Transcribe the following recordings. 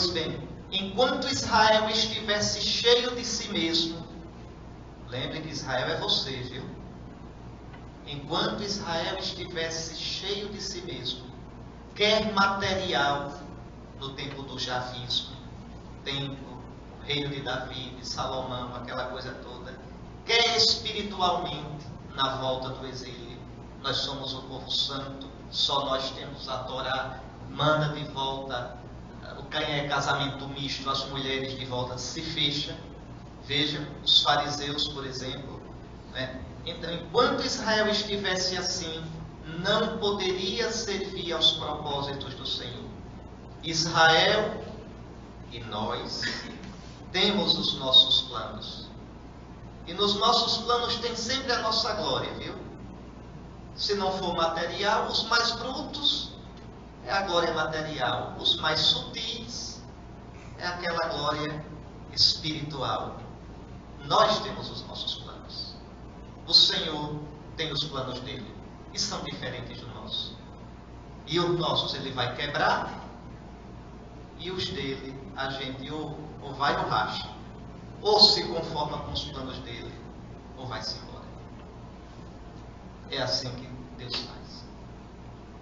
Pois bem, enquanto Israel estivesse cheio de si mesmo, lembre que Israel é você, viu? Enquanto Israel estivesse cheio de si mesmo, quer material no tempo do javismo, tempo, reino de Davi, de Salomão, aquela coisa toda, quer espiritualmente na volta do exílio. Nós somos o povo santo, só nós temos a Torá, manda de volta o que é casamento misto, as mulheres de volta se fecha. Veja os fariseus, por exemplo. Né? Então, enquanto Israel estivesse assim, não poderia servir aos propósitos do Senhor. Israel e nós temos os nossos planos. E nos nossos planos tem sempre a nossa glória, viu? Se não for material, os mais brutos é a glória material. Os mais sutis é aquela glória espiritual. Nós temos os nossos planos. O Senhor tem os planos dele. E são diferentes do nosso. E os nossos ele vai quebrar. E os dele a gente ou, ou vai ou racha. Ou se conforma com os planos dele, ou vai-se embora. É assim que Deus faz.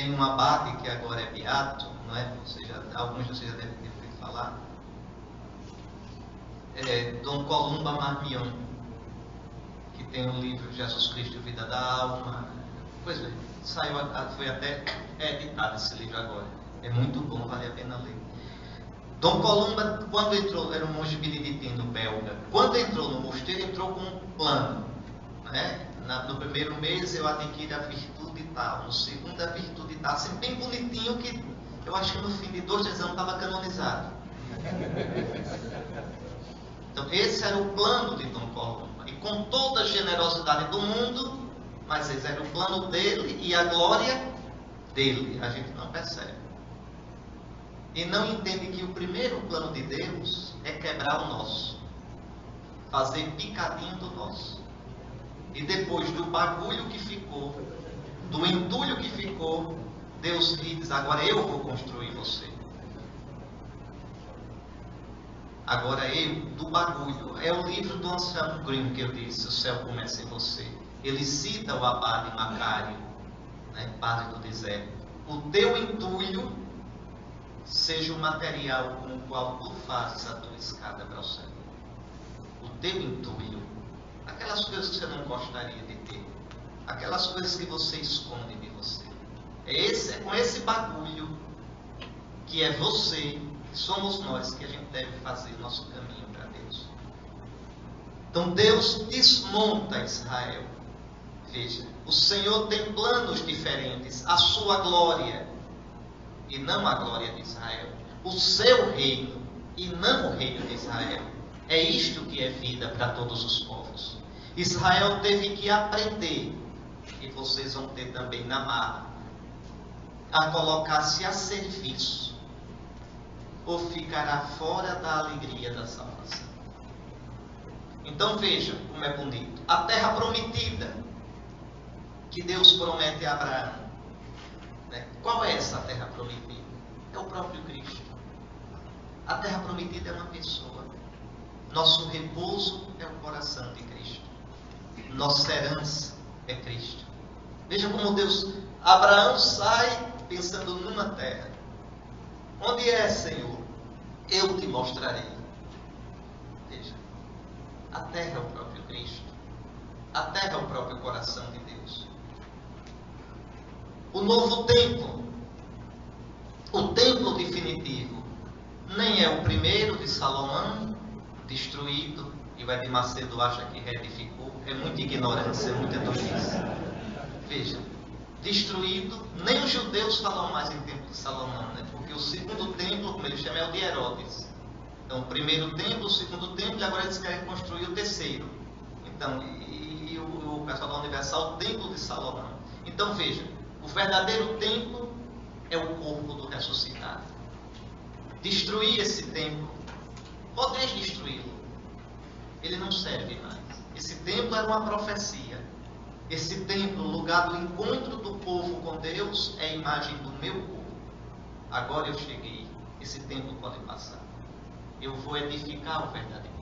Tem um abade que agora é beato, não é? Ou seja, alguns de vocês já devem ter ouvido falar. É Dom Columba Marmion, que tem um livro Jesus Cristo, Vida da Alma. Pois bem, saiu, foi até editado esse livro agora. É muito bom, vale a pena ler. Dom Columba, quando entrou, era um monge beneditino belga, quando entrou no mosteiro, entrou com um plano. Né? Na, no primeiro mês eu adquiri a virtude tal, no segundo a virtude tal, assim, bem bonitinho que eu acho que no fim de dois, anos estava canonizado. Então esse era o plano de Dom Columba. E com toda a generosidade do mundo, mas esse era o plano dele e a glória dele. A gente não percebe e não entende que o primeiro plano de Deus é quebrar o nosso, fazer picadinho do nosso. E depois do bagulho que ficou, do entulho que ficou, Deus diz: agora eu vou construir você. Agora eu, do bagulho. É o livro do Anselmo Green que eu disse: O céu começa em você. Ele cita o abade Macário, né, padre do deserto. O teu entulho seja o material com o qual tu fazes a tua escada para o céu. O teu entulho, aquelas coisas que você não gostaria de ter, aquelas coisas que você esconde de você. É, esse, é com esse bagulho que é você, que somos nós, que a gente deve fazer nosso caminho para Deus. Então Deus desmonta Israel. Veja, o Senhor tem planos diferentes, a sua glória e não a glória de Israel. O seu reino e não o reino de Israel. É isto que é vida para todos os povos. Israel teve que aprender, e vocês vão ter também na marra, a colocar-se a serviço, ou ficará fora da alegria da salvação. Então veja como é bonito. A terra prometida que Deus promete a Abraão né? Qual é essa terra prometida? É o próprio Cristo. A terra prometida é uma pessoa. Nosso repouso é o coração de Cristo. Nossa herança é Cristo. Veja como Deus, Abraão sai pensando numa terra. Onde é, Senhor? Eu te mostrarei. Veja, a terra é o próprio Cristo. A terra é o próprio coração de Deus o novo templo. O templo definitivo nem é o primeiro de Salomão, destruído, e o Edir Macedo acha que reedificou. É muita ignorância, é muita doença. Veja, destruído, nem os judeus falam mais em templo de Salomão, né? porque o segundo templo, como ele chama, é o de Herodes. Então, o primeiro templo, o segundo templo, e agora eles querem construir o terceiro. Então, e, e o, o pessoal da Universal, o templo de Salomão. Então, veja, o verdadeiro templo é o corpo do ressuscitado. Destruir esse templo, podeis destruí-lo. Ele não serve mais. Esse templo era uma profecia. Esse templo, lugar do encontro do povo com Deus, é a imagem do meu povo. Agora eu cheguei esse tempo pode passar. Eu vou edificar o verdadeiro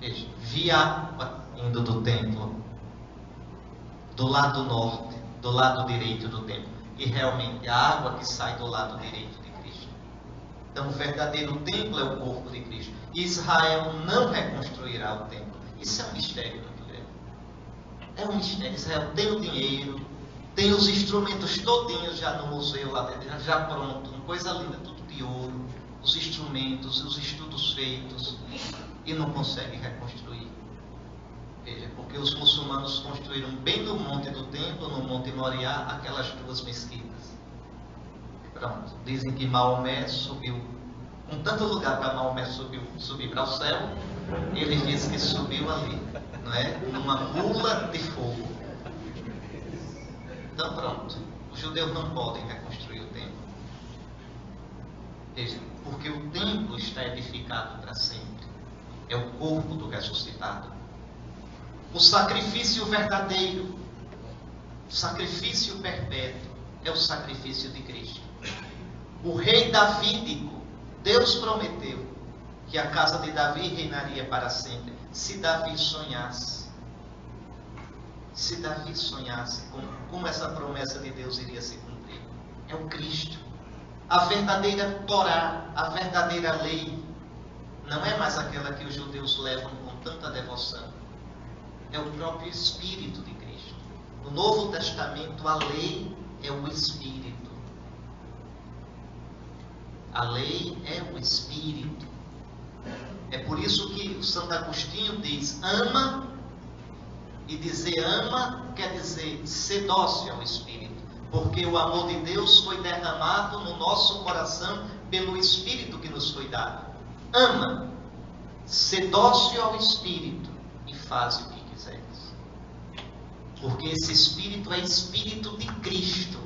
Veja, vi água indo do templo, do lado norte, do lado direito do templo. E realmente a água que sai do lado direito. Então o verdadeiro templo é o corpo de Cristo. Israel não reconstruirá o templo. Isso é um mistério muito grande. É um mistério. Israel tem o dinheiro, tem os instrumentos todinhos já no museu lá dentro, já pronto, uma coisa linda, tudo de ouro, os instrumentos, os estudos feitos e não consegue reconstruir. Veja, porque os muçulmanos construíram bem no monte do templo, no monte Moriá, aquelas duas mesquitas. Pronto, dizem que Maomé subiu, com tanto lugar para Maomé subiu, subir para o céu, ele diz que subiu ali, não é? Numa bula de fogo. Então pronto, os judeus não podem reconstruir o templo. Porque o templo está edificado para sempre é o corpo do ressuscitado. O sacrifício verdadeiro, o sacrifício perpétuo, é o sacrifício de Cristo. O rei davídico, Deus prometeu que a casa de Davi reinaria para sempre, se Davi sonhasse. Se Davi sonhasse como, como essa promessa de Deus iria se cumprir. É o Cristo. A verdadeira Torá, a verdadeira lei, não é mais aquela que os judeus levam com tanta devoção. É o próprio Espírito de Cristo. No Novo Testamento, a lei é o Espírito. A lei é o Espírito. É por isso que o Santo Agostinho diz: ama, e dizer ama quer dizer ser dócil ao Espírito, porque o amor de Deus foi derramado no nosso coração pelo Espírito que nos foi dado ama, se dócil ao Espírito e faz o que quiseres. Porque esse Espírito é Espírito de Cristo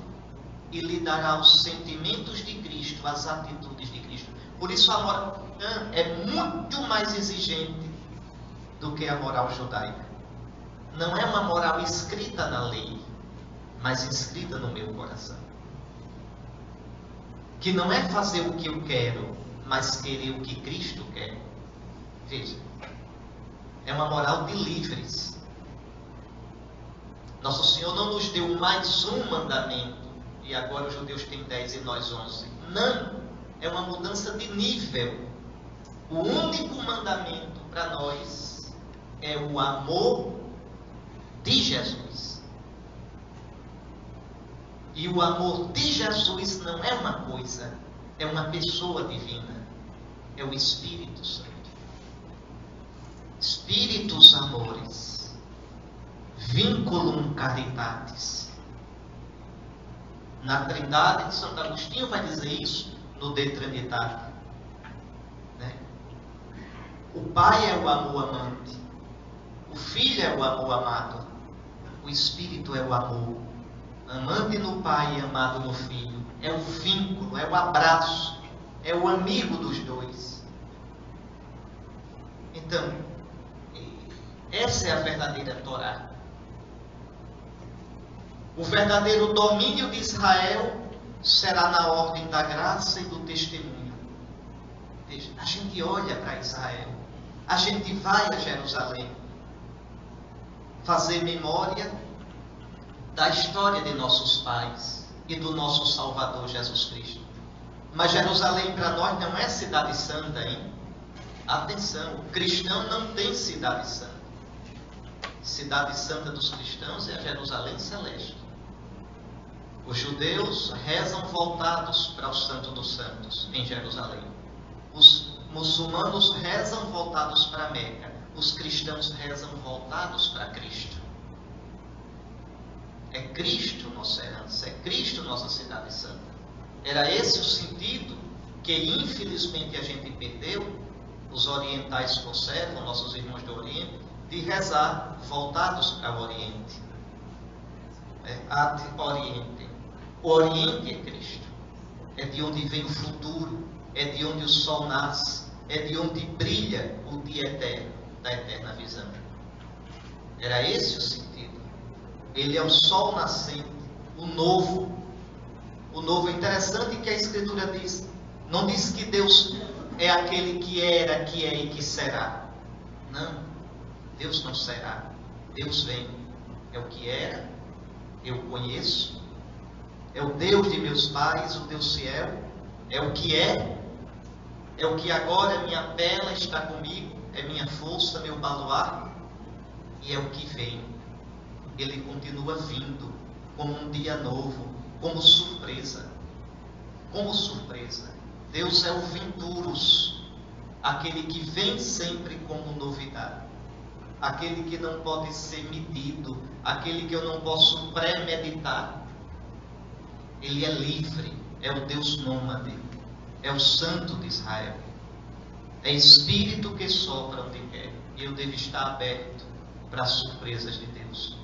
e lhe dará os sentimentos de Cristo, as atitudes de Cristo. Por isso a moral é muito mais exigente do que a moral judaica. Não é uma moral escrita na lei, mas escrita no meu coração. Que não é fazer o que eu quero, mas querer o que Cristo quer. Veja, é uma moral de livres. Nosso Senhor não nos deu mais um mandamento, e agora os judeus têm dez e nós onze. Não, é uma mudança de nível. O único mandamento para nós é o amor de Jesus. E o amor de Jesus não é uma coisa, é uma pessoa divina. É o Espírito Santo. Espíritos amores. Vinculum caritatis. Na Trindade, Santo Agostinho vai dizer isso no De Trinitate. Né? O Pai é o amor amante. O Filho é o amor amado. O Espírito é o amor. Amante no Pai e amado no Filho é o vínculo, é o abraço, é o amigo dos dois. Então, essa é a verdadeira Torá. O verdadeiro domínio de Israel será na ordem da graça e do testemunho. Veja, a gente olha para Israel, a gente vai a Jerusalém fazer memória da história de nossos pais e do nosso Salvador Jesus Cristo. Mas Jerusalém para nós não é cidade santa, hein? Atenção, o cristão não tem cidade santa. Cidade santa dos cristãos é a Jerusalém celeste. Os judeus rezam voltados para o Santo dos Santos em Jerusalém. Os muçulmanos rezam voltados para Meca. Os cristãos rezam voltados para Cristo. É Cristo nossa herança, é Cristo nossa cidade santa. Era esse o sentido que infelizmente a gente perdeu, os orientais conservam, nossos irmãos do Oriente, de rezar voltados para o Oriente. É, ad Oriente. Oriente é Cristo. É de onde vem o futuro, é de onde o sol nasce, é de onde brilha o dia eterno, da eterna visão. Era esse o sentido. Ele é o sol nascente, o novo, o novo. É interessante que a Escritura diz, não diz que Deus é aquele que era, que é e que será. Não, Deus não será. Deus vem. É o que era, eu conheço. É o Deus de meus pais, o Deus fiel. É o que é. É o que agora é minha pela está comigo. É minha força, meu baluarte. E é o que vem. Ele continua vindo como um dia novo, como surpresa. Como surpresa. Deus é o Vinturus, aquele que vem sempre como novidade, aquele que não pode ser medido, aquele que eu não posso premeditar. Ele é livre, é o Deus nômade, é o Santo de Israel. É Espírito que sopra onde quer, e eu devo estar aberto para as surpresas de Deus.